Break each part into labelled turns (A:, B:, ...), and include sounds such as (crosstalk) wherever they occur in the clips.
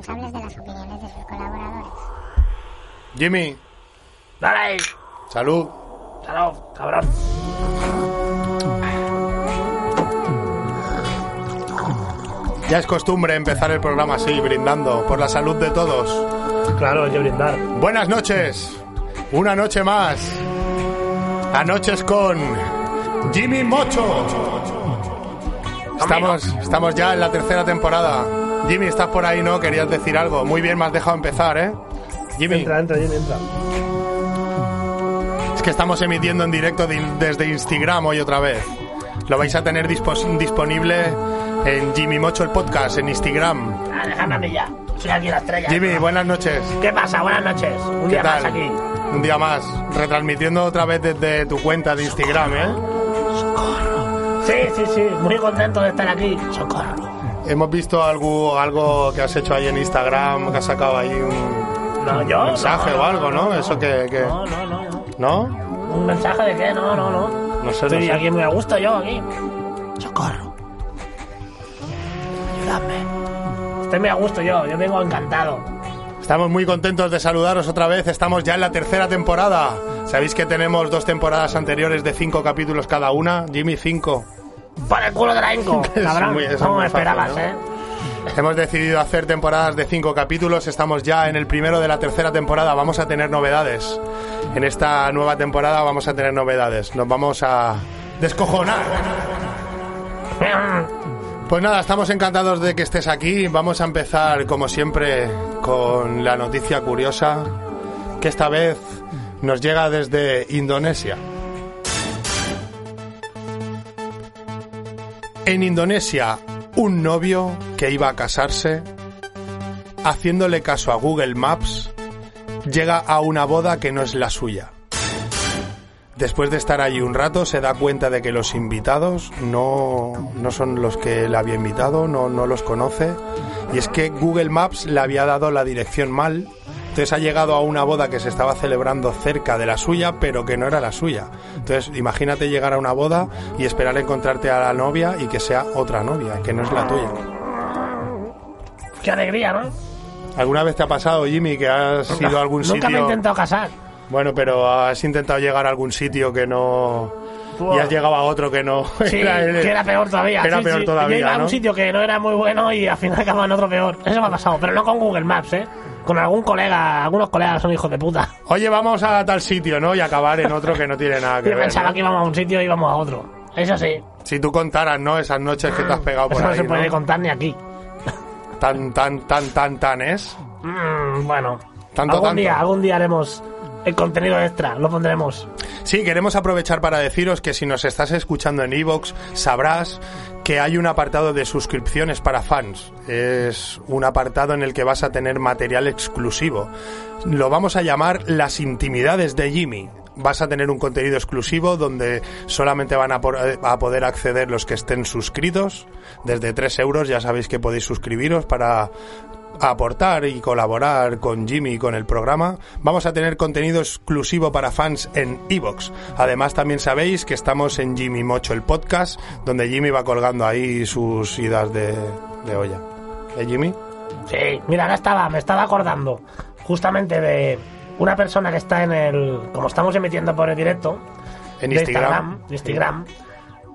A: responsables de las opiniones de sus colaboradores.
B: Jimmy,
C: Dale,
B: salud.
C: salud, cabrón.
B: Ya es costumbre empezar el programa así, brindando por la salud de todos.
C: Claro, hay que brindar.
B: Buenas noches. Una noche más. Anoches con Jimmy Mocho. Estamos, estamos ya en la tercera temporada. Jimmy, estás por ahí, ¿no? Querías decir algo. Muy bien, me has dejado empezar, ¿eh? Jimmy,
C: Entra, entra, Jimmy, entra.
B: es que estamos emitiendo en directo de- desde Instagram hoy otra vez. Lo vais a tener dispos- disponible en Jimmy Mocho el podcast, en Instagram.
C: Ah, déjame a mí ya. Soy aquí la estrella.
B: Jimmy, buenas noches.
C: ¿Qué pasa? Buenas noches. Un
B: ¿Qué
C: día
B: tal?
C: más aquí.
B: Un día más, retransmitiendo otra vez desde tu cuenta de Instagram, ¿eh?
C: Sí, sí, sí. Muy contento de estar aquí. Socorro.
B: Hemos visto algo, algo que has hecho ahí en Instagram, que has sacado ahí un
C: No, yo.
B: mensaje
C: no, no,
B: o algo, ¿no?
C: no,
B: Eso que... que-
C: No, no, no, no.
B: ¿No?
C: ¿Un mensaje de qué? No, no, no.
B: No sé, no
C: Estoy
B: sé.
C: aquí muy a gusto yo, aquí. Socorro. Ayúdame. Estoy muy a gusto yo. Yo vengo encantado.
B: Estamos muy contentos de saludaros otra vez. Estamos ya en la tercera temporada. Sabéis que tenemos dos temporadas anteriores de cinco capítulos cada una. Jimmy, cinco.
C: Por el culo de la Inco. (laughs) Cabrón.
B: muy- eso es
C: ¿Cómo
B: muy
C: me esperabas,
B: fácil,
C: eh?
B: Hemos decidido hacer temporadas de cinco capítulos. Estamos ya en el primero de la tercera temporada. Vamos a tener novedades. En esta nueva temporada vamos a tener novedades. Nos vamos a descojonar. Pues nada, estamos encantados de que estés aquí. Vamos a empezar, como siempre, con la noticia curiosa, que esta vez nos llega desde Indonesia. En Indonesia, un novio que iba a casarse, haciéndole caso a Google Maps, llega a una boda que no es la suya. Después de estar allí un rato, se da cuenta de que los invitados no, no son los que le había invitado, no, no los conoce. Y es que Google Maps le había dado la dirección mal. Entonces ha llegado a una boda que se estaba celebrando cerca de la suya, pero que no era la suya. Entonces imagínate llegar a una boda y esperar encontrarte a la novia y que sea otra novia, que no es la tuya.
C: Qué alegría, ¿no?
B: ¿Alguna vez te ha pasado, Jimmy, que has ido a algún
C: Nunca
B: sitio?
C: me he intentado casar.
B: Bueno, pero has intentado llegar a algún sitio que no... Y has llegado a otro que no... (laughs)
C: Sí,
B: era el-
C: que era peor todavía.
B: que era
C: sí,
B: peor
C: sí.
B: todavía,
C: Yo iba a un sitio que no era muy bueno y al final acababa en otro peor. Eso me ha pasado, pero no con Google Maps, ¿eh? Con algún colega, algunos colegas son hijos de puta.
B: Oye, vamos a tal sitio, ¿no? Y acabar en otro que no tiene nada que
C: Yo
B: ver.
C: pensaba
B: ¿no?
C: que íbamos a un sitio y íbamos a otro. Eso sí,
B: Si tú contaras, ¿no? Esas noches que te has pegado por
C: eso no
B: ahí,
C: se puede
B: ¿no?
C: contar ni aquí.
B: Tan, tan, tan, tan, tan es.
C: Mm, bueno,
B: Tanto,
C: algún
B: tanto.
C: día, algún día haremos el contenido extra, lo pondremos.
B: Sí, queremos aprovechar para deciros que si nos estás escuchando en Evox, sabrás que hay un apartado de suscripciones para fans. Es un apartado en el que vas a tener material exclusivo. Lo vamos a llamar las intimidades de Jimmy. Vas a tener un contenido exclusivo donde solamente van a, poder acceder los que estén suscritos. Desde 3 euros ya sabéis que podéis suscribiros para aportar y colaborar con Jimmy y con el programa, vamos a tener contenido exclusivo para fans en Evox. Además, también sabéis que estamos en Jimmy Mocho, el podcast, donde Jimmy va colgando ahí sus idas de, de olla. ¿Eh, Jimmy?
C: Sí, mira, ahora estaba, me estaba acordando justamente de una persona que está en el. Como estamos emitiendo por el directo,
B: En
C: de
B: Instagram.
C: Instagram,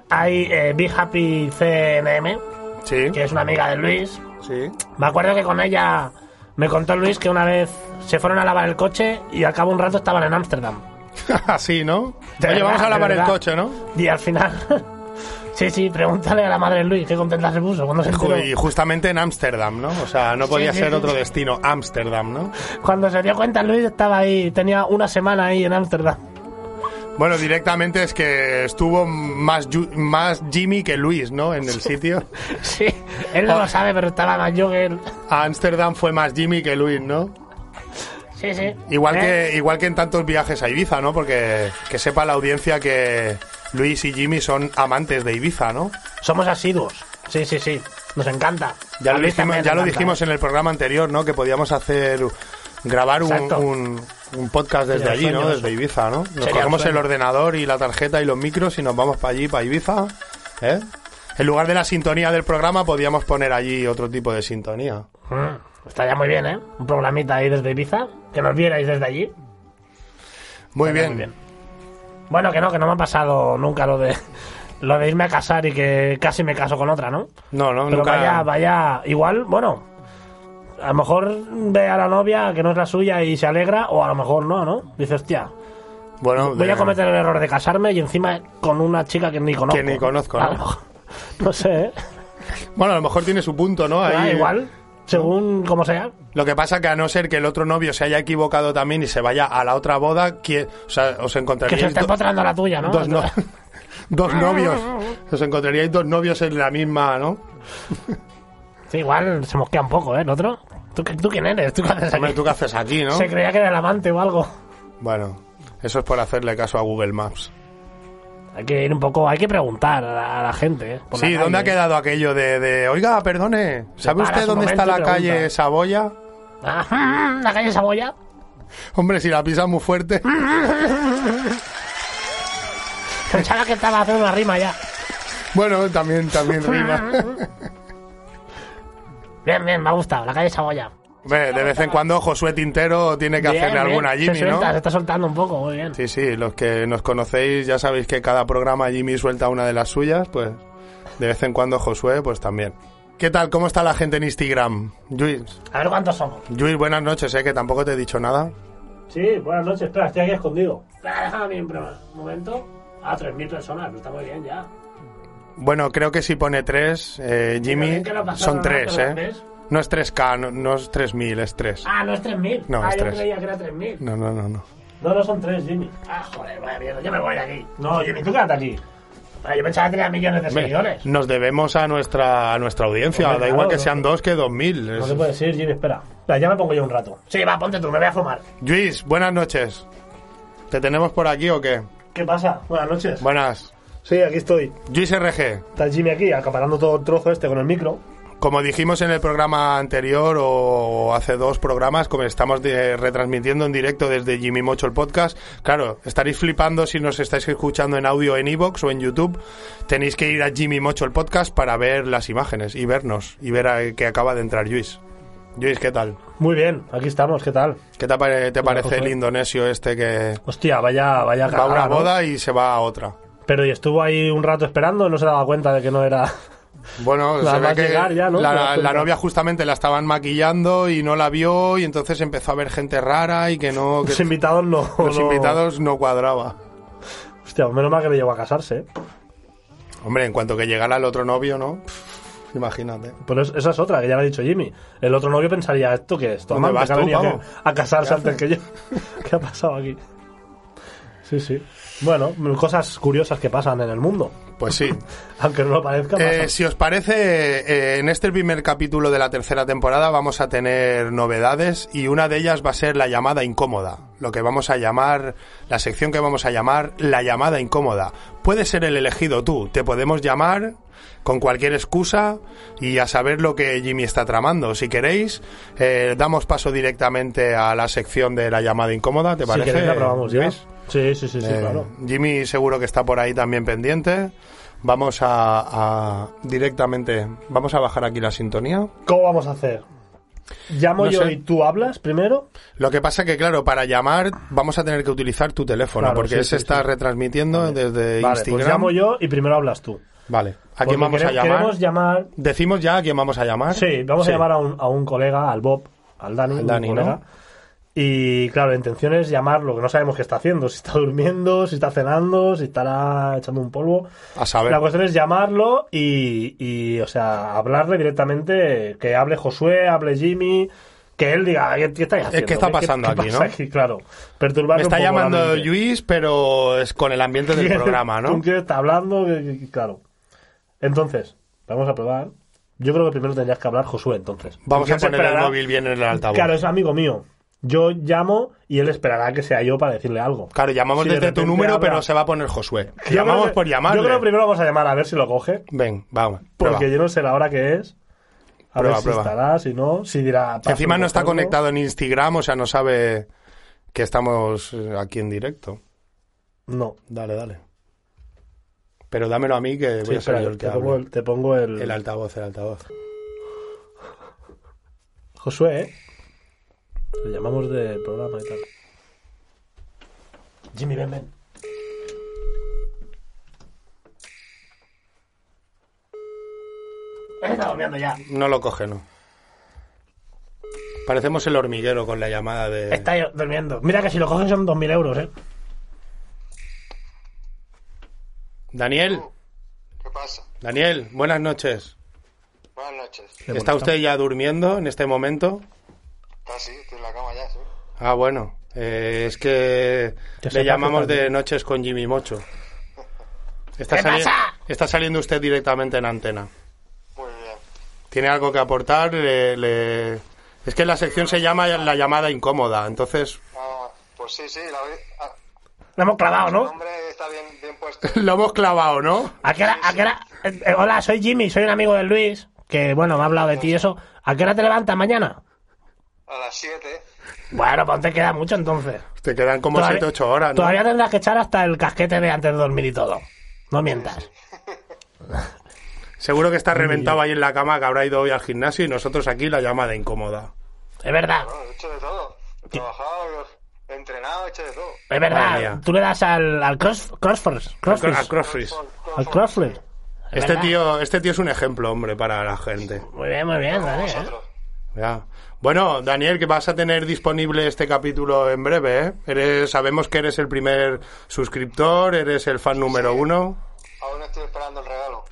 C: hay eh, Be Happy CNM,
B: Sí,
C: que es una amiga de Luis.
B: Sí.
C: Me acuerdo que con ella me contó Luis que una vez se fueron a lavar el coche y al cabo un rato estaban en Ámsterdam. (laughs)
B: Así, ¿no?
C: De
B: Oye,
C: verdad,
B: vamos a lavar el coche, ¿no?
C: Y al final. (laughs) sí, sí, pregúntale a la madre de Luis qué contenta se puso cuando se enteró.
B: Y justamente en Ámsterdam, ¿no? O sea, no podía
C: sí,
B: ser
C: sí,
B: otro
C: sí.
B: destino, Ámsterdam, ¿no?
C: Cuando se dio cuenta Luis estaba ahí, tenía una semana ahí en Ámsterdam.
B: Bueno, directamente es que estuvo más, más Jimmy que Luis, ¿no? En el sitio. (laughs)
C: Sí, él no lo sabe, pero estaba más yo que él.
B: A Ámsterdam fue más Jimmy que Luis, ¿no?
C: Sí, sí.
B: Igual
C: ¿Eh?
B: que, igual que en tantos viajes a Ibiza, ¿no? Porque que sepa la audiencia que Luis y Jimmy son amantes de Ibiza, ¿no?
C: Somos asiduos. Sí, sí, sí. Nos encanta.
B: Ya lo dijimos, ya lo dijimos
C: ¿eh?
B: en el programa anterior, ¿no? Que podíamos hacer grabar un, un podcast desde allí, ¿no? Desde. Ibiza, ¿no? Nos cogemos el ordenador y la tarjeta y los micros y nos vamos para allí, para Ibiza, ¿eh? En lugar de la sintonía del programa podíamos poner allí otro tipo de sintonía.
C: Mm. Estaría muy bien, ¿eh? Un programita ahí desde Ibiza, que nos vierais desde allí.
B: Muy bien.
C: Bueno, que no, que no me ha pasado nunca lo de lo de irme a casar y que casi me caso con otra, ¿no?
B: No, no,
C: Pero
B: nunca.
C: vaya, vaya, igual, bueno, a lo mejor ve a la novia que no es la suya y se alegra, o a lo mejor no, ¿no? Dice, hostia,
B: Bueno,
C: voy
B: de-
C: a cometer el error de casarme y encima con una chica que ni conozco.
B: Que ni conozco, ¿no?
C: Mejor- (laughs) No sé, ¿eh?
B: Bueno, a lo mejor tiene su punto, ¿no?
C: Ah,
B: Ahí-
C: igual, según como sea.
B: Lo que pasa que a no ser que el otro novio se haya equivocado también y se vaya a la otra boda, que, o sea, os
C: Que se
B: encontraríais
C: está
B: do-
C: empotrando la tuya, ¿no?
B: dos, no- (laughs) dos novios. (laughs) Os encontraríais dos novios en la misma, ¿no?
C: Sí, igual se mosquea un poco, ¿eh? El otro. ¿Tú, qué- tú quién eres? ¿Tú qué haces
B: Hombre,
C: aquí?
B: ¿tú qué haces aquí, no?
C: Se creía que era el amante o algo.
B: Bueno, eso es por hacerle caso a Google Maps.
C: Hay que ir un poco, hay que preguntar a la, a la gente, ¿eh? por la
B: Sí, ¿dónde ha quedado aquello de, de, oiga, perdone, ¿sabe usted dónde está la calle. Saboya?
C: La calle Saboya.
B: Hombre, si la pisas muy fuerte.
C: Pensaba que estaba haciendo una rima ya.
B: Bueno, también, también rima. (laughs)
C: Bien, bien, me ha gustado. La calle Saboya.
B: Hombre, de vez en cuando Josué Tintero tiene que
C: Bien,
B: hacerle
C: bien.
B: alguna a
C: Se
B: Jimmy,
C: suelta,
B: ¿no?
C: Se está soltando un poco, muy bien.
B: Sí, sí, los que nos conocéis ya sabéis que cada programa Jimmy suelta una de las suyas, pues de vez en cuando Josué, pues también. ¿Qué tal? ¿Cómo está la gente en Instagram? Luis,
C: A ver cuántos somos.
B: Luis, buenas noches, ¿eh? Que tampoco te he dicho nada.
C: Sí, buenas noches. Espera, estoy aquí escondido. Espera, déjame bien, pero un momento. Ah, 3.000 personas, está muy bien ya.
B: Bueno, creo que si pone tres, eh, Jimmy, son
C: ¿no?
B: tres,
C: Pero
B: ¿eh?
C: tres.
B: No es 3K, no, no es 3.000, es 3.
C: Ah, no es 3.000.
B: No,
C: ah,
B: es
C: yo creía que era 3.000.
B: No, no, no, no.
C: No, no son 3, Jimmy. Ah, joder, vaya mierda, yo me voy de aquí. No, Jimmy, tú quédate aquí. Yo pensaba que tenía millones de seguidores.
B: Nos debemos a nuestra, a nuestra audiencia,
C: Hombre,
B: da
C: claro,
B: igual que
C: no.
B: sean dos que dos mil.
C: No se puede decir, Jimmy, espera. Espera, ya me pongo yo un rato. Sí, va, ponte tú, me voy a fumar.
B: Luis, buenas noches. ¿Te tenemos por aquí o qué?
C: ¿Qué pasa? Buenas noches.
B: Buenas.
C: Sí, aquí estoy.
B: Luis RG,
C: Está Jimmy aquí, acaparando todo el trozo este con el micro.
B: Como dijimos en el programa anterior o hace dos programas, como estamos de- retransmitiendo en directo desde Jimmy Mocho el podcast, claro, estaréis flipando si nos estáis escuchando en audio en iVoox o en YouTube. Tenéis que ir a Jimmy Mocho el podcast para ver las imágenes y vernos y ver a- que acaba de entrar Luis. Luis, ¿qué tal?
C: Muy bien, aquí estamos, ¿qué tal?
B: ¿Qué te, pare- te parece el indonesio este que
C: Hostia, vaya, vaya
B: va a
C: cagada,
B: una
C: ¿no?
B: boda y se va a otra?
C: Pero y estuvo ahí un rato esperando, no se daba cuenta de que no era.
B: Bueno, (laughs)
C: Nada
B: se ve
C: más
B: que
C: llegar ya, ¿no?
B: La, la novia justamente la estaban maquillando y no la vio y entonces empezó a ver gente rara y que no... que
C: Los invitados no.
B: los
C: no-
B: invitados no cuadraba.
C: Hostia, menos mal que le llegó a casarse. ¿eh?
B: Hombre, en cuanto que llegara el otro novio, ¿no? Pff, imagínate.
C: Pero es- esa es otra, que ya lo ha dicho Jimmy. El otro novio pensaría, ¿esto qué es? ¿Tu
B: ¿Dónde vas tú,
C: a, casarse
B: ¿Qué
C: antes que yo? (laughs) ¿Qué ha pasado aquí? Sí, sí. Bueno, cosas curiosas que pasan en el mundo.
B: Pues sí. (laughs)
C: Aunque no lo parezca,
B: Eh, si os parece, eh, en este primer capítulo de la tercera temporada vamos a tener novedades y una de ellas va a ser la llamada incómoda, lo que vamos a llamar, la sección que vamos a llamar la llamada incómoda. Puedes ser el elegido tú, te podemos llamar con cualquier excusa y a saber lo que Jimmy está tramando. Si queréis, eh, damos paso directamente a la sección de la llamada incómoda, ¿te
C: si
B: parece?
C: queréis la probamos ya.
B: Luis?
C: Sí, sí, sí, sí,
B: Eh,
C: claro.
B: Jimmy seguro que está por ahí también pendiente. Vamos a, a directamente, vamos a bajar aquí la sintonía.
C: ¿Cómo vamos a hacer? ¿Llamo
B: No
C: yo
B: sé.
C: y tú hablas primero?
B: Lo que pasa que, claro, para llamar vamos a tener que utilizar tu teléfono,
C: Claro,
B: porque
C: sí,
B: se
C: sí,
B: está retransmitiendo desde
C: Vale,
B: Instagram.
C: pues llamo yo y primero hablas tú.
B: Vale, ¿a quién vamos a llamar? Decimos ya a quién vamos a llamar.
C: Sí, vamos a llamar a un, a un colega, al Bob, al Dani,
B: Al
C: un colega.
B: ¿no?
C: Y claro, la intención es llamarlo, que no sabemos qué está haciendo, si está durmiendo, si está cenando, si estará echando un polvo.
B: A saber.
C: La cuestión es llamarlo y, y, o sea, hablarle directamente, que hable Josué, hable Jimmy, que él diga, ¿qué, estáis haciendo?
B: ¿qué está pasando
C: qué
B: aquí,
C: pasa
B: no?
C: Claro, perturbar
B: Me está llamando Luis, pero es con el ambiente del (laughs) programa, ¿no?
C: ¿Con quién está hablando? Claro. Entonces, vamos a probar. Yo creo que primero tendrías que hablar Josué, entonces.
B: Vamos a poner el móvil bien en el altavoz.
C: Claro, es amigo mío. Yo llamo y él esperará que sea yo para decirle algo.
B: Claro, llamamos
C: Si de
B: desde tu número,
C: habla-
B: pero se va a poner Josué.
C: Yo
B: llamamos
C: que-
B: por llamarle.
C: Yo creo que primero vamos a llamar a ver si lo coge.
B: Ven, vamos.
C: Porque
B: prueba.
C: yo no sé la hora que es. A
B: Prueba,
C: ver si
B: prueba.
C: estará, si no, si dirá.
B: Encima no está conectado en Instagram, o sea, no sabe que estamos eh, aquí en directo.
C: No.
B: Dale, dale. Pero dámelo a mí que voy
C: Sí,
B: a ser yo el que
C: te, pongo el, te pongo el.
B: El altavoz, el altavoz.
C: Josué, ¿eh? Le llamamos del programa y tal. Jimmy, ven, ven. Está durmiendo ya.
B: No lo coge, no. Parecemos el hormiguero con la llamada de...
C: Está durmiendo. Mira que si lo cogen son 2.000 euros, ¿eh?
B: Daniel,
D: ¿Qué pasa?
B: Daniel, buenas noches.
D: Buenas noches.
B: ¿Está usted ya durmiendo en este momento?
D: Casi, estoy en la cama ya, sí.
B: Ah, bueno. eh, es que le llamamos
C: está
B: de. Noches con Jimmy Mocho. Está,
C: ¿Qué
B: sali-
C: pasa?
B: está saliendo usted directamente en antena.
D: Muy bien.
B: ¿Tiene algo que aportar? Le- le- Es que la sección se llama la llamada incómoda, entonces
D: Ah, pues sí, sí, la ah,
C: Lo hemos clavado, ¿no?
D: está bien, bien puesto. (laughs)
B: lo hemos clavado, ¿no?
C: ¿A qué hora- a qué hora- eh, eh, hola, soy Jimmy, soy un amigo de Luis, que bueno, me ha hablado de ti y eso. ¿A qué hora te levantas mañana?
D: A las 7.
C: Bueno, pues te queda mucho entonces.
B: Te quedan como
C: Todavía-
B: 7-8 horas, ¿no?
C: Todavía tendrás que echar hasta el casquete de antes de dormir y todo. No mientas. (laughs)
B: Seguro que está reventado ahí en la cama que habrá ido hoy al gimnasio y nosotros aquí la llamada incómoda.
C: Es verdad,
D: Bueno, he hecho de todo. He trabajado, he entrenado, he hecho de todo.
C: es verdad. Tú le das al, al cross, crossfit,
B: Al
C: crossfit,
B: cro- al crossfit.
C: al crossfit. Es
B: Este
C: verdad.
B: tío, este tío es un ejemplo, hombre, para la gente.
C: Muy bien, muy bien, ¿eh?
B: Ya. Bueno, Daniel, que vas a tener disponible este capítulo en breve, ¿eh? Eres, sabemos que eres el primer suscriptor, eres el fan número uno.
D: Aún estoy esperando el regalo.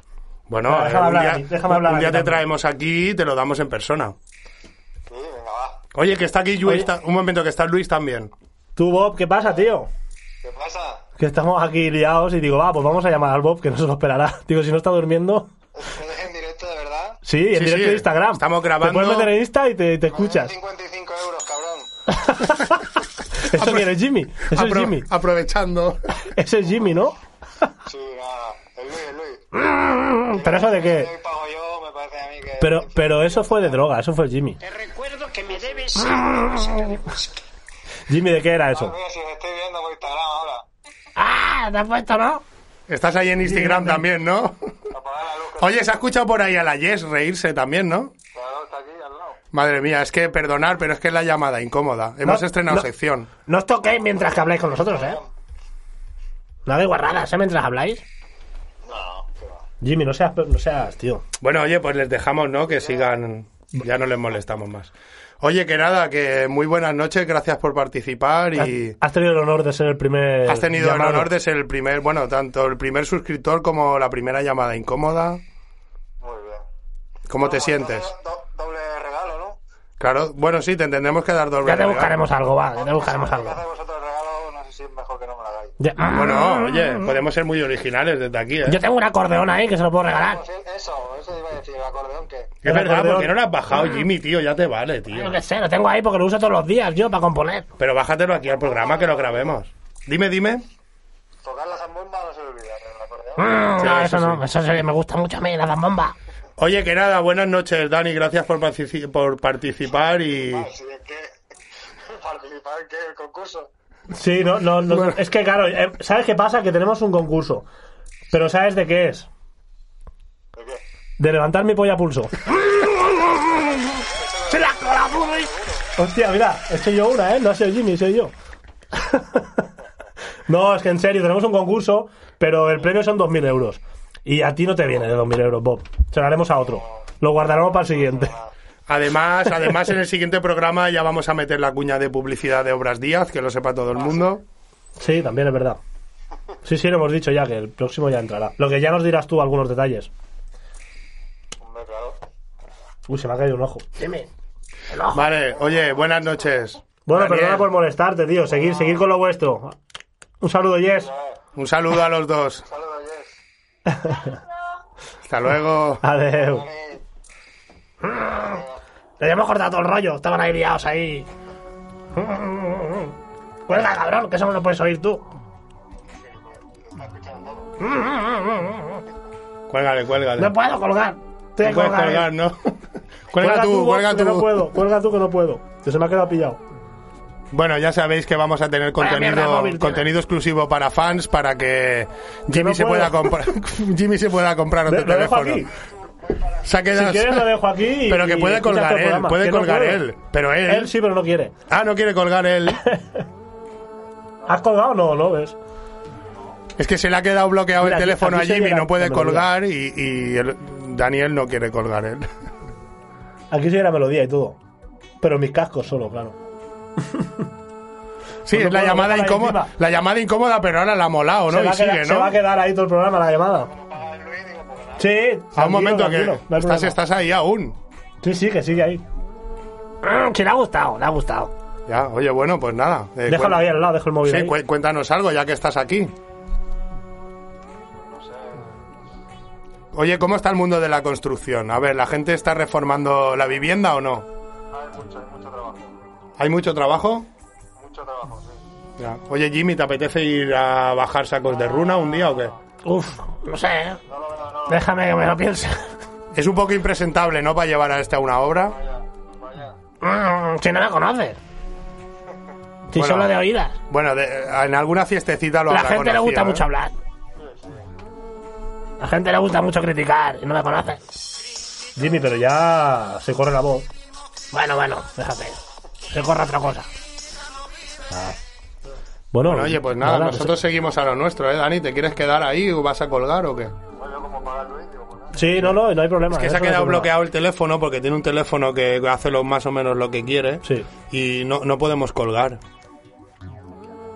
B: Bueno,
C: Déjame
B: eh, un
C: hablar
B: día,
C: a mí, déjame hablar
B: un día te
C: también.
B: traemos aquí y te lo damos en persona.
D: Sí, venga, va.
B: Oye, que está aquí Luis, un momento, que está Luis también.
C: Tú, Bob, ¿qué pasa, tío?
D: ¿Qué pasa?
C: Que estamos aquí liados y digo, va, pues vamos a llamar al Bob, que no se lo esperará. (laughs) Digo, si no está durmiendo... (laughs)
D: ¿Estás en directo de verdad?
C: Sí, en
B: Sí,
C: directo
B: sí,
C: de Instagram.
B: estamos
C: Te
B: grabando.
C: puedes meter en Insta y te, te escuchas.
D: 55 euros, cabrón. (laughs)
C: Eso quiere Jimmy. Eso es
B: Apro-
C: Jimmy.
B: Aprovechando.
C: Ese es Jimmy, ¿no?
D: Sí, nada. El Luis, el Luis.
C: Pero eso de qué. Pero, pero eso fue de droga, eso fue Jimmy.
E: Te recuerdo que me debes. (laughs)
C: Jimmy, ¿de qué era eso?
D: Mira, si os estoy viendo por Instagram ahora.
C: ¡Ah! ¿Te has puesto, no?
B: Estás ahí en Instagram también, ¿no?
D: Apagar la luz. que-
B: Oye, se ha escuchado por ahí a la Yes reírse también, ¿no?
D: Claro, está aquí al lado.
B: Madre mía, es que perdonar, pero es que es la llamada incómoda. Hemos
C: No,
B: estrenado
C: no.
B: sección.
C: No os toquéis mientras que habláis con nosotros, ¿eh? No hagáis guarradas, ¿eh? Mientras habláis.
D: No.
C: Jimmy, no seas, no seas, tío.
B: Bueno, oye, pues les dejamos, ¿no? Que sigan. Ya no les molestamos más. Oye, que nada, que muy buenas noches, gracias por participar y
C: Has tenido el honor de ser el primer.
B: has tenido
C: llamado.
B: el honor de ser el primer, bueno, tanto el primer suscriptor como la primera llamada incómoda. ¿Cómo te sientes?
D: doble regalo, ¿no?
B: Claro, bueno, sí, te entendemos que dar doble
C: Ya te
B: regalo.
C: buscaremos algo, va, ya te buscaremos
D: Si
C: algo.
D: hacéis vosotros el regalo, no sé si es mejor que no me lo hagáis.
C: Ya-
B: Bueno, oye, podemos ser muy originales desde aquí, ¿eh?
C: Yo tengo un acordeón ahí que se lo puedo regalar.
D: Pues eso, eso iba a decir, el acordeón que...
B: Es
C: el
B: verdad,
C: acordeón.
B: ¿por qué no lo has bajado, Jimmy, tío? Ya te vale, tío.
C: Yo qué sé, lo tengo ahí porque lo uso todos los días yo para componer.
B: Pero bájatelo aquí al programa que lo grabemos. Dime, dime.
D: Tocar la zambomba no se olvida, el acordeón...
C: Mm,
B: Sí,
C: no,
B: eso
C: eso no,
B: sí.
C: eso sí, me gusta mucho a mí, la zambomba.
B: Oye, que nada, buenas noches, Dani. Gracias por, partici- por participar y...
D: Ah, sí, es que... (laughs) ¿Participar en qué? ¿El concurso?
C: Sí, no, no, no. Es que claro, eh, ¿sabes qué pasa? Que tenemos un concurso. Pero ¿sabes de qué es?
D: ¿De qué?
C: De levantar mi polla a pulso. (laughs) ¡Se la cola, Hostia, mira, he hecho yo una, ¿eh? No ha sido Jimmy, soy yo. (laughs) no, es que en serio, tenemos un concurso, pero el premio son 2.000 euros. Y a ti no te viene de 2.000 euros, Bob. Se lo haremos a otro. Lo guardaremos para el siguiente.
B: Además, además, en el siguiente programa ya vamos a meter la cuña de publicidad de Obras Díaz, que lo sepa todo el mundo.
C: Sí, también es verdad. Sí, sí, lo hemos dicho ya, que el próximo ya entrará. Lo que ya nos dirás tú algunos detalles.
D: Hombre, claro.
C: Uy, se me ha caído un ojo.
E: Dime. El ojo.
B: Vale, oye, buenas noches.
C: Bueno,
B: Daniel,
C: perdona por molestarte, tío. Seguir, seguir con lo vuestro. Un saludo, Yes.
B: Un saludo a los dos.
D: Saludos, Jess.
B: Hasta luego.
C: Adeu. Le hemos cortado todo el rollo. Estaban ahí liados ahí. Cuelga, cabrón, que eso no lo puedes oír tú.
B: Cuélgale, cuélgale.
C: No puedo colgar. Estoy
B: No
C: que
B: puedes
C: colgar, eh.
B: ¿no? (laughs) Cuelga tú,
C: Bob,
B: cuelga
C: que no
B: tú.
C: puedo. Cuelga tú que no puedo. Que se me ha quedado pillado.
B: Bueno, ya sabéis que vamos a tener contenido,
C: móvil, tío.
B: contenido exclusivo para fans para que Jimmy
C: no
B: se pueda comprar (laughs) Jimmy se pueda comprar otro
C: Lo dejo
B: teléfono.
C: aquí.
B: Se ha
F: Si quieres lo dejo aquí. y- (laughs)
B: Pero que puede colgar él, puede
F: no
B: colgar él. Pero él...
F: Él sí, pero no quiere.
B: Ah, no quiere colgar él. (laughs)
F: ¿Has colgado? No, no ves.
B: Es que se le ha quedado bloqueado
F: Mira,
B: el teléfono
F: aquí
B: a Jimmy,
F: llega
B: no puede colgar y, y el- Daniel no quiere colgar él.
F: Aquí sigue la melodía y todo. Pero mis cascos solo, claro. (laughs)
B: Sí,
F: Pues no
B: es la llamada incómoda,
F: encima.
B: la llamada incómoda, pero ahora la ha molado, ¿no?
F: se, va
B: Y
F: a quedar,
B: sigue,
F: se va a
B: ¿no?
F: quedar ahí todo el programa, la llamada. Sí,
B: A un
F: tranquilo,
B: momento que
F: no
B: estás, estás ahí aún.
F: Sí, sí, que sigue ahí. Mm, Sí, le ha gustado, le ha gustado.
B: Ya, oye, bueno, pues nada. eh,
F: Déjalo ahí al lado, dejo el móvil
B: Sí,
F: ahí.
B: cu- cuéntanos algo ya que estás aquí. Oye, ¿cómo está el mundo de la construcción? A ver, ¿la gente está reformando la vivienda o no?
D: Hay mucho, hay mucho trabajo.
B: ¿Hay mucho trabajo?
D: Mucho trabajo, sí.
B: Ya. Oye, Jimmy, ¿te apetece ir a bajar sacos de runa un día o qué?
F: Uf, no sé. ¿eh? Déjame que me lo piense.
B: Es un poco impresentable, ¿no? Para llevar a este a una obra.
F: Mm, si no me conoces. Si
B: Bueno.
F: solo de oídas.
B: Bueno, de- en alguna fiestecita lo
F: La gente le gusta
B: ¿eh?
F: mucho hablar. La gente le gusta mucho criticar y no me conoce. Jimmy, pero ya se corre la voz. Bueno, bueno, déjate. Se corre otra cosa. Bueno,
B: Bueno, oye, pues nada,
F: nada,
B: nosotros seguimos a lo nuestro, ¿eh, Dani? ¿Te quieres quedar ahí o vas a colgar o qué?
F: Sí, no, no, no hay problema.
B: Es que se ha
F: no
B: quedado
F: problema.
B: bloqueado el teléfono porque tiene un teléfono que hace lo más o menos lo que quiere
F: Sí.
B: y no, no podemos colgar.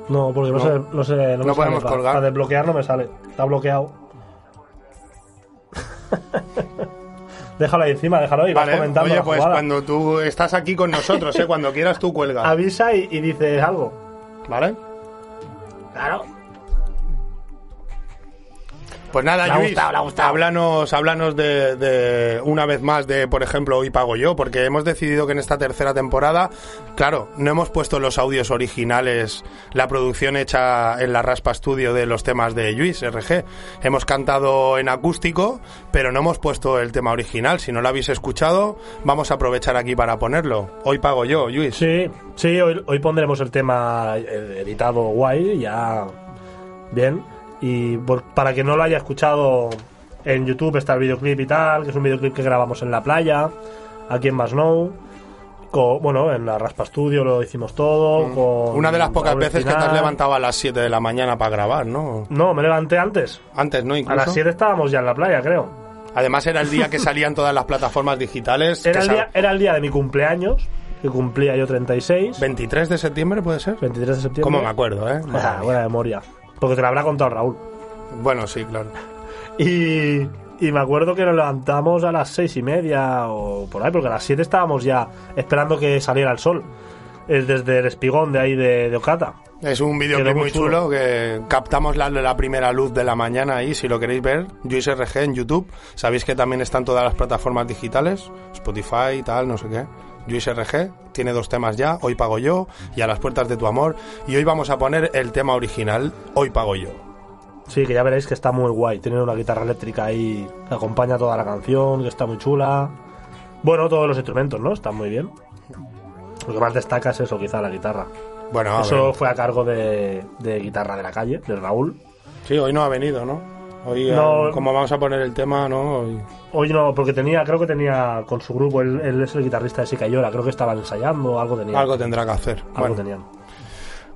F: No, porque no,
B: No.
F: sé, no sé, no,
B: No
F: sale
B: podemos
F: para,
B: colgar.
F: Para desbloquear no me sale. Está bloqueado. (laughs) déjalo ahí encima, déjalo ahí. vas
B: Vale,
F: comentando
B: oye, pues
F: jugada.
B: cuando tú estás aquí con nosotros, ¿eh? Cuando quieras tú cuelgas, (laughs)
F: Avisa y, y dices algo.
B: ¿vale?
F: Claro.
B: Pues nada, Luis,
F: gustado, gustado.
B: háblanos, háblanos de, de, una vez más de, por ejemplo, Hoy Pago Yo, porque hemos decidido que en esta tercera temporada, claro, no hemos puesto los audios originales, la producción hecha en la Raspa Studio de los temas de Luis RG. Hemos cantado en acústico, pero no hemos puesto el tema original. Si no lo habéis escuchado, vamos a aprovechar aquí para ponerlo. Hoy Pago Yo, Luis.
F: Sí, sí, hoy, hoy pondremos el tema eh, editado guay, ya bien. Y por- para quien no lo haya escuchado, en YouTube está el videoclip y tal, que es un videoclip que grabamos en la playa, aquí en Masnou. Co- bueno, en la Raspa Studio lo hicimos todo. Con
B: Mm. Una de las pocas veces que te has levantado a las 7 de la mañana para grabar, ¿no?
F: No, me levanté antes.
B: Antes, ¿no?
F: A
B: Incluso.
F: las 7 estábamos ya en la playa, creo.
B: Además era el día que salían todas las plataformas digitales.
F: Era el, día, era el día de mi cumpleaños, que cumplía yo 36.
B: 23 de septiembre puede ser.
F: 23 de septiembre.
B: ¿Cómo me acuerdo, eh?
F: Ah, buena memoria. Porque te la habrá contado Raúl.
B: Bueno, sí, claro.
F: Y, y me acuerdo que nos levantamos a las seis y media o por ahí, porque a las siete estábamos ya esperando que saliera el sol. Es desde el espigón de ahí de, de Ocata.
B: Es un videoclip
F: muy
B: muy chulo
F: chulo.
B: que captamos la, la primera luz de la mañana ahí, si lo queréis ver. Juice RG en YouTube. Sabéis que también están todas las plataformas digitales, Spotify y tal, no sé qué. Juice RG tiene dos temas ya, Hoy Pago Yo y A las Puertas de tu Amor. Y hoy vamos a poner el tema original, Hoy Pago Yo.
F: Sí, que ya veréis que está muy guay. Tiene una guitarra eléctrica ahí que acompaña toda la canción, que está muy chula. Bueno, todos los instrumentos, ¿no? Están muy bien. Lo que más destaca es eso, quizá la guitarra.
B: Bueno, a
F: eso
B: ver.
F: fue a cargo de, de guitarra de la calle, de Raúl.
B: Sí, hoy no ha venido, ¿no? Hoy,
F: No.
B: eh, como vamos a poner el tema, ¿no? Hoy-
F: Hoy no, porque tenía, creo que tenía con su grupo, él, él es el guitarrista de Sica y Llora, creo que estaban ensayando, algo tenía.
B: Algo tendrá que hacer.
F: Algo
B: Bueno,
F: tenían.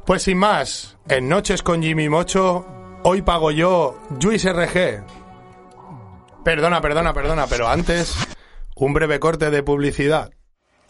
B: Pues sin más, en Noches con Jimmy Mocho, hoy pago yo, Luis RG. Perdona, perdona, perdona, pero antes, un breve corte de publicidad.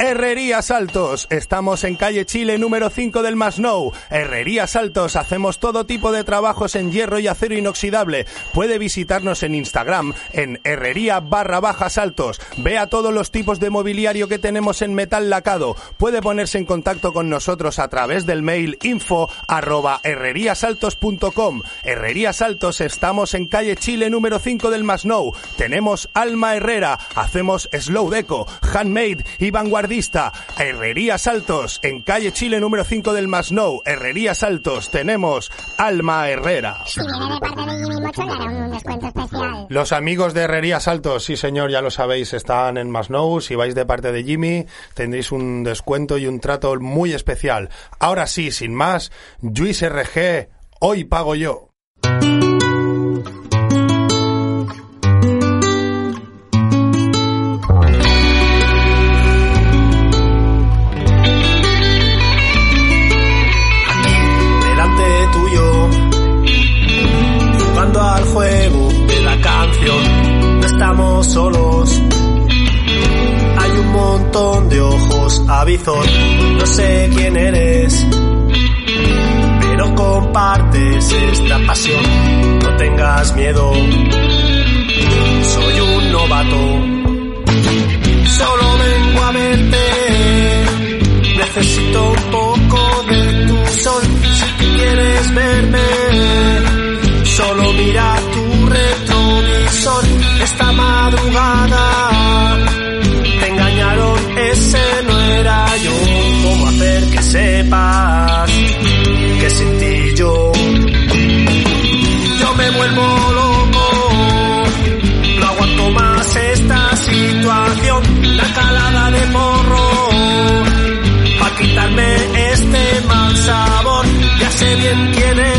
B: Herrería Saltos. Estamos en calle Chile número 5 del Masnou. Herrería Saltos. Hacemos todo tipo de trabajos en hierro y acero inoxidable. Puede visitarnos en Instagram en herrería barra baja saltos. Vea todos los tipos de mobiliario que tenemos en metal lacado. Puede ponerse en contacto con nosotros a través del mail info arroba herreriasaltos.com. Herrería Saltos. Estamos en calle Chile número 5 del Masnou. Tenemos Alma Herrera. Hacemos slow deco, handmade y vanguardista. Herrería Saltos, en calle Chile número 5 del Masnou. Herrería Saltos, tenemos Alma Herrera.
A: Si viene de parte de Jimmy Mocho, le hará un descuento especial.
B: Los amigos de Herrería Saltos, sí señor, ya lo sabéis, están en Masnou. Si vais de parte de Jimmy, tendréis un descuento y un trato muy especial. Ahora sí, sin más, Luis RG, hoy pago yo.
F: No sé quién eres, pero compartes esta pasión. No tengas miedo, soy un novato. Solo vengo a verte, necesito un poco de tu sol. Si quieres verme, solo mira tu retrovisor. Esta madrugada sepas que sin ti yo, yo me vuelvo loco? No aguanto más esta situación, la calada de morro, para quitarme este mal sabor. Ya sé bien quién eres,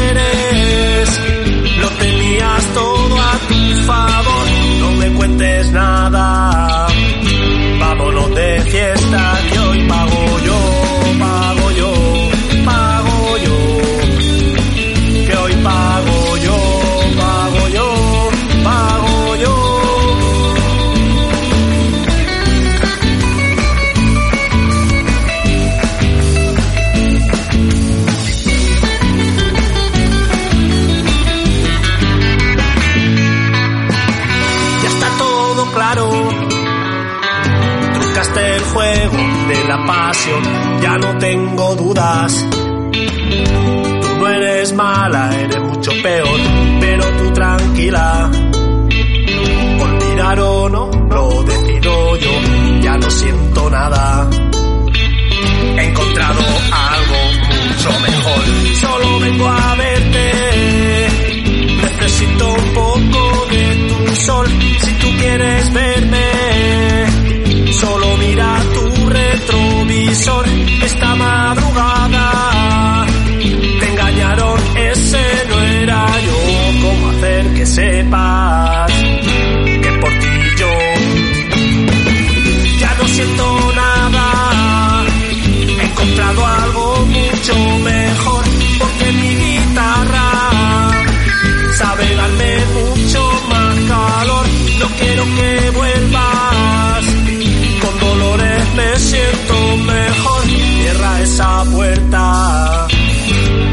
F: tengo dudas. Tú no eres mala, eres mucho peor, pero tú tranquila. Olvidar o no, lo decido yo, ya no siento nada. He encontrado algo mucho mejor, solo vengo a verte. Necesito un poco de tu sol, si tú quieres verme. Solo mira tu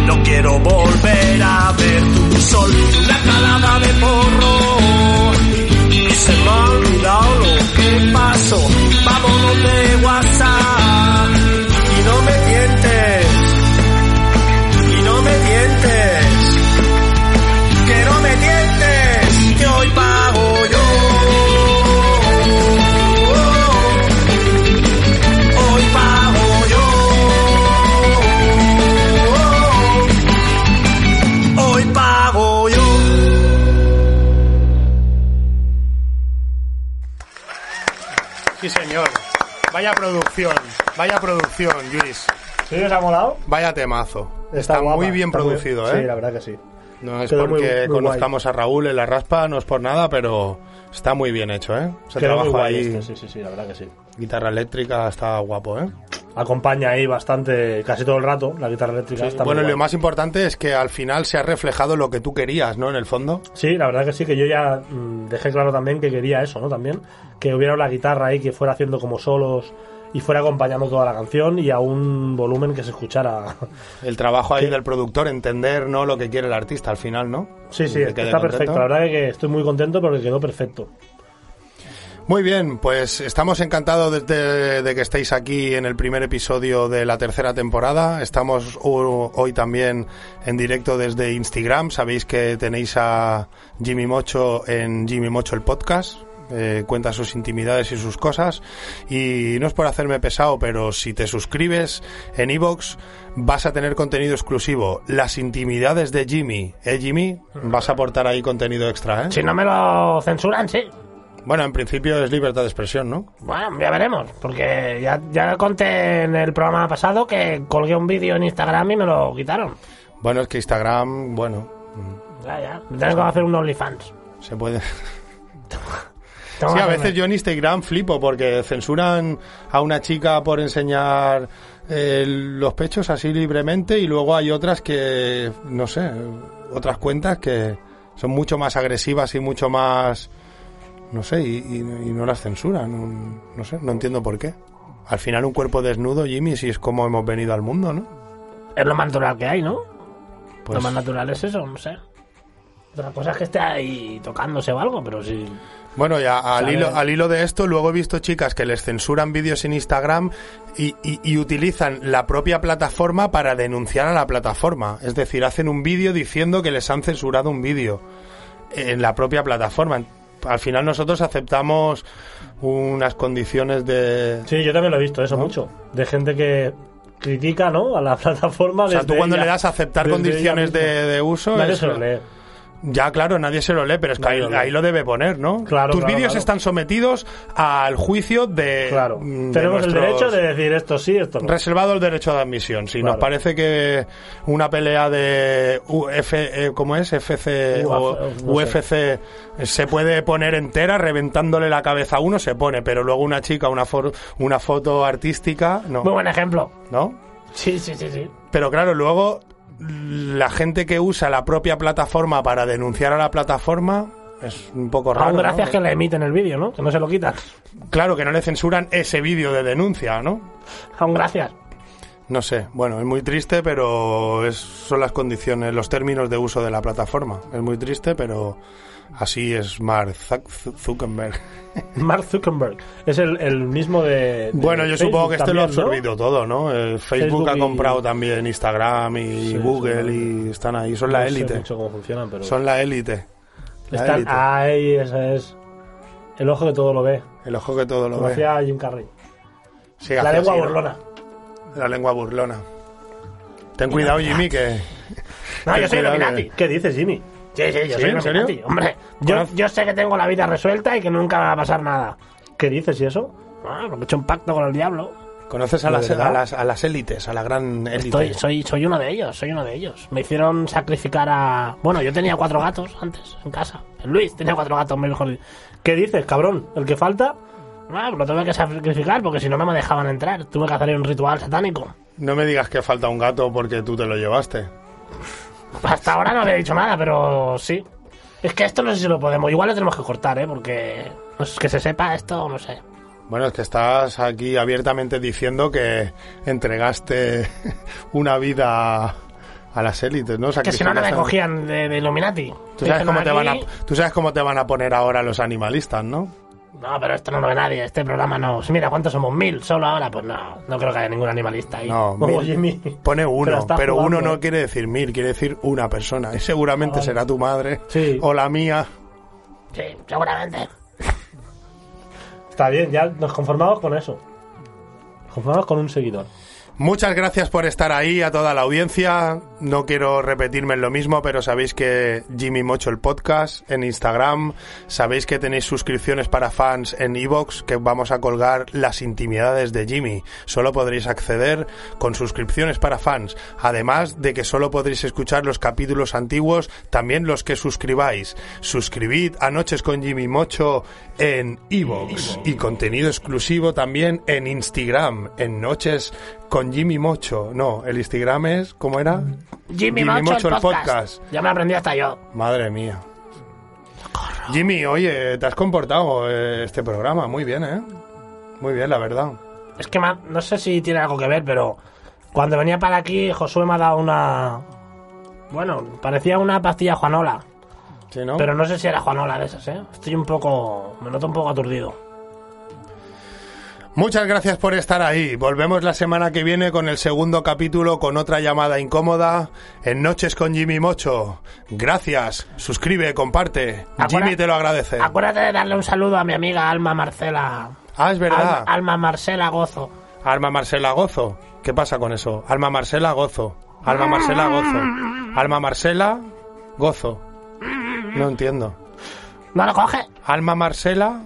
F: no quiero volver
B: vaya producción, Luis.
C: ¿Sí os ha molado?
B: Vaya temazo. Está,
C: guapa,
B: muy bien
C: está muy-
B: producido, ¿eh?
C: Sí, la verdad que sí.
B: No es
C: Quedó
B: porque
C: muy
B: conozcamos a Raúl en la raspa, no es por nada, pero está muy bien hecho, ¿eh? Se
C: Quedó
B: trabaja ahí,
C: este, sí, sí, sí, la verdad que sí.
B: guitarra eléctrica, está guapo, ¿eh?
C: Acompaña ahí bastante, casi todo el rato, la guitarra eléctrica. está
B: bueno,
C: muy
B: lo más importante es que al final se ha reflejado lo que tú querías, ¿no? En el fondo.
C: Sí, la verdad que sí, que yo ya mm, dejé claro también que quería eso, ¿no? También, que hubiera la guitarra ahí que fuera haciendo como solos y fuera acompañando toda la canción y a un volumen que se escuchara.
B: El trabajo ahí del productor, entender, ¿no? Lo que quiere el artista al final, ¿no?
C: Sí, sí,
B: que
C: está perfecto. La verdad que estoy muy contento porque quedó perfecto.
B: Muy bien, pues estamos encantados de, de que estéis aquí en el primer episodio de la tercera temporada. Estamos ho- hoy también en directo desde Instagram. Sabéis que tenéis a Jimmy Mocho en Jimmy Mocho el podcast. Eh, cuenta sus intimidades y sus cosas. Y no es por hacerme pesado, pero si te suscribes en Evox vas a tener contenido exclusivo. Las intimidades de Jimmy, ¿eh, Jimmy? Vas a aportar ahí contenido extra, ¿eh?
E: Si no me lo censuran, sí.
B: Bueno, en principio es libertad de expresión, ¿no?
E: Bueno, ya veremos, porque ya, ya conté en el programa pasado que colgué un vídeo en Instagram y me lo quitaron.
B: Bueno, es que Instagram, bueno,
E: Ya, ya. Tengo que hacer un OnlyFans.
B: se puede. (laughs) Sí, a veces yo en Instagram flipo porque censuran a una chica por enseñar eh, los pechos así libremente y luego hay otras que, no sé, otras cuentas que son mucho más agresivas y mucho más, no sé, y, y- y no las censuran. No, no sé, no entiendo por qué. Al final un cuerpo desnudo, Jimmy, si es como hemos venido al mundo, ¿no?
C: Es lo más natural que hay, ¿no?
B: Pues
C: Lo más natural es eso, no sé. Otra cosa es que esté ahí tocándose o algo, pero sí.
B: Bueno, ya al hilo, al hilo de esto, luego he visto chicas que les censuran vídeos en Instagram y, y- y utilizan la propia plataforma para denunciar a la plataforma. Es decir, hacen un vídeo diciendo que les han censurado un vídeo en la propia plataforma. Al final nosotros aceptamos unas condiciones de...
F: Sí, yo también lo he visto, eso
B: ¿No?
F: mucho. De gente que critica, ¿no? A la (laughs) plataforma.
B: O sea, tú cuando
F: ella-
B: le das a aceptar condiciones de, uso...
F: Nadie
B: es-
F: se lo lee.
B: Ya, claro, nadie se lo lee, pero es que ahí,
F: lo lee.
B: ahí lo debe poner, ¿no?
F: Claro,
B: Tus
F: claro,
B: vídeos
F: claro.
B: están sometidos al juicio de...
F: Claro.
B: mm, de
F: Tenemos el derecho de decir esto sí, esto no.
B: Reservado el derecho de admisión. Si nos parece que una pelea de UF, eh, ¿cómo es? FC o
F: Uf, no
B: UFC se puede poner entera reventándole la cabeza a uno, se pone, pero luego una chica, una, for- una foto artística, no.
C: Muy buen ejemplo.
B: ¿No?
C: Sí, sí, sí, sí.
B: Pero claro, luego la gente que usa la propia plataforma para denunciar a la plataforma es un poco raro.
C: Aún gracias
B: ¿no?
C: que le emiten el vídeo, ¿no? Que no se lo quitan.
B: Claro, que no le censuran ese vídeo de denuncia, ¿no?
C: Aún gracias.
B: No sé, bueno, es muy triste, pero es, son las condiciones, los términos de uso de la plataforma. Es muy triste, pero así es Mark Zuck- Zuckerberg. (laughs)
F: Mark Zuckerberg. Es el, el mismo de. de
B: Bueno, yo
F: Facebook
B: supongo que este lo ha absorbido todo, ¿no? Eh, Facebook,
F: Facebook
B: ha
F: y-
B: comprado también Instagram y
F: Sí,
B: Google
F: sí.
B: y están ahí, son la
F: No
B: élite.
F: pero.
B: Son la élite.
F: Están
B: élite.
F: ahí, ese es. El ojo que todo lo ve.
B: El ojo que todo lo
F: Como
B: ve.
F: hacía Jim Carrey.
B: Sí,
F: La lengua
B: así, ¿no?
F: burlona.
B: La lengua burlona. Ten cuidado, Jimmy, que... (laughs)
C: No, yo soy Illuminati.
F: ¿Qué dices, Jimmy?
C: Sí, sí, yo
B: ¿Sí?
C: soy
B: ¿En serio?
C: Illuminati. Hombre, yo, yo sé que tengo la vida resuelta y que nunca va a pasar nada.
F: ¿Qué dices y eso?
C: Ah, porque he hecho un pacto con el diablo.
B: Conoces a
F: ¿De
B: las, a las, a las élites, a la gran élite.
C: Estoy, soy, soy uno de ellos, soy uno de ellos. Me hicieron sacrificar a... Bueno, yo tenía cuatro gatos antes, en casa. El Luis tenía cuatro gatos, mejor.
F: ¿Qué dices, cabrón? ¿El que falta?
C: Ah, lo tuve que sacrificar porque si no no me dejaban entrar. Tuve que hacer un ritual satánico.
B: No me digas que falta un gato porque tú te lo llevaste.
C: Hasta ahora no le he dicho nada, pero sí. Es que esto no sé si lo podemos. Igual lo tenemos que cortar, ¿eh? Porque no es que se sepa esto, no sé.
B: Bueno, es que estás aquí abiertamente diciendo que entregaste (laughs) una vida a las élites, ¿no?
C: Que si no, no me cogían de, de Illuminati.
B: ¿Tú sabes, cómo te van a, tú sabes cómo te van a poner ahora los animalistas, ¿no?
C: No, pero esto no lo ve nadie. Este programa no. Si Mira, ¿cuántos somos? ¿Mil solo ahora? Pues no, no creo que haya ningún animalista ahí.
B: No,
F: Como
B: mil.
F: Jimmy.
B: Pone uno, pero uno no quiere decir mil, quiere decir una persona. Y seguramente
F: Ah,
B: será tu madre
F: Sí.
B: o la mía.
C: Sí, seguramente.
F: Está bien, ya nos conformamos con eso. Nos conformamos con un seguidor.
B: Muchas gracias por estar ahí a toda la audiencia. No quiero repetirme en lo mismo, pero sabéis que Jimmy Mocho el podcast en Instagram, sabéis que tenéis suscripciones para fans en Evox, que vamos a colgar las intimidades de Jimmy. Solo podréis acceder con suscripciones para fans, además de que solo podréis escuchar los capítulos antiguos, también los que suscribáis. Suscribid a Noches con Jimmy Mocho en Evox y contenido exclusivo también en Instagram, en Noches con Jimmy Mocho. No, el Instagram es, ¿cómo era?
C: Jimmy,
B: Jimmy
C: Mocho,
B: Mocho,
C: el
B: el
C: podcast.
B: podcast.
C: Ya me lo aprendí hasta yo.
B: Madre mía. Jimmy, oye, te has comportado eh, este programa muy bien, ¿eh? Muy bien, la verdad.
C: Es que no sé si tiene algo que ver, pero cuando venía para aquí, Josué me ha dado una. Bueno, parecía una pastilla Juanola.
B: ¿Sí, no?
C: Pero no sé si era Juanola de esas, ¿eh? Estoy un poco. Me noto un poco aturdido.
B: Muchas gracias por estar ahí. Volvemos la semana que viene con el segundo capítulo con otra llamada incómoda en Noches con Jimmy Mocho. Gracias. Suscribe, comparte. Jimmy te lo agradece.
C: Acuérdate de darle un saludo a mi amiga Alma Marcela.
B: Ah, es verdad.
C: Alma, Alma Marcela Gozo.
B: Alma Marcela Gozo. ¿Qué pasa con eso? Alma Marcela Gozo. Alma Marcela Gozo. Alma Marcela Gozo. No entiendo.
C: ¿No lo coge?
B: Alma Marcela.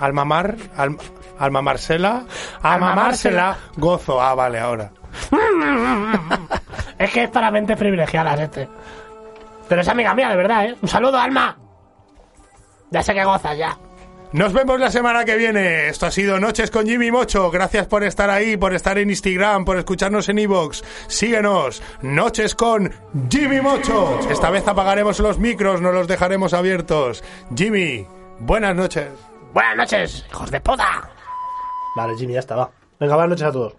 B: Alma Mar. Alma, Alma Marcela. Alma Marcela Gozo. Ah, vale, ahora. (laughs)
C: Es que es para mentes privilegiadas este. Pero es amiga mía, de verdad, ¿eh? Un saludo, Alma. Ya sé que gozas ya.
B: Nos vemos la semana que viene. Esto ha sido Noches con Jimmy Mocho. Gracias por estar ahí, por estar en Instagram, por escucharnos en Evox. Síguenos. Noches con Jimmy Mocho. Esta vez apagaremos los micros, no los dejaremos abiertos. Jimmy, buenas noches.
C: Buenas noches, hijos de puta.
F: Vale, Jimmy, ya está, va.
C: Venga, buenas noches a todos.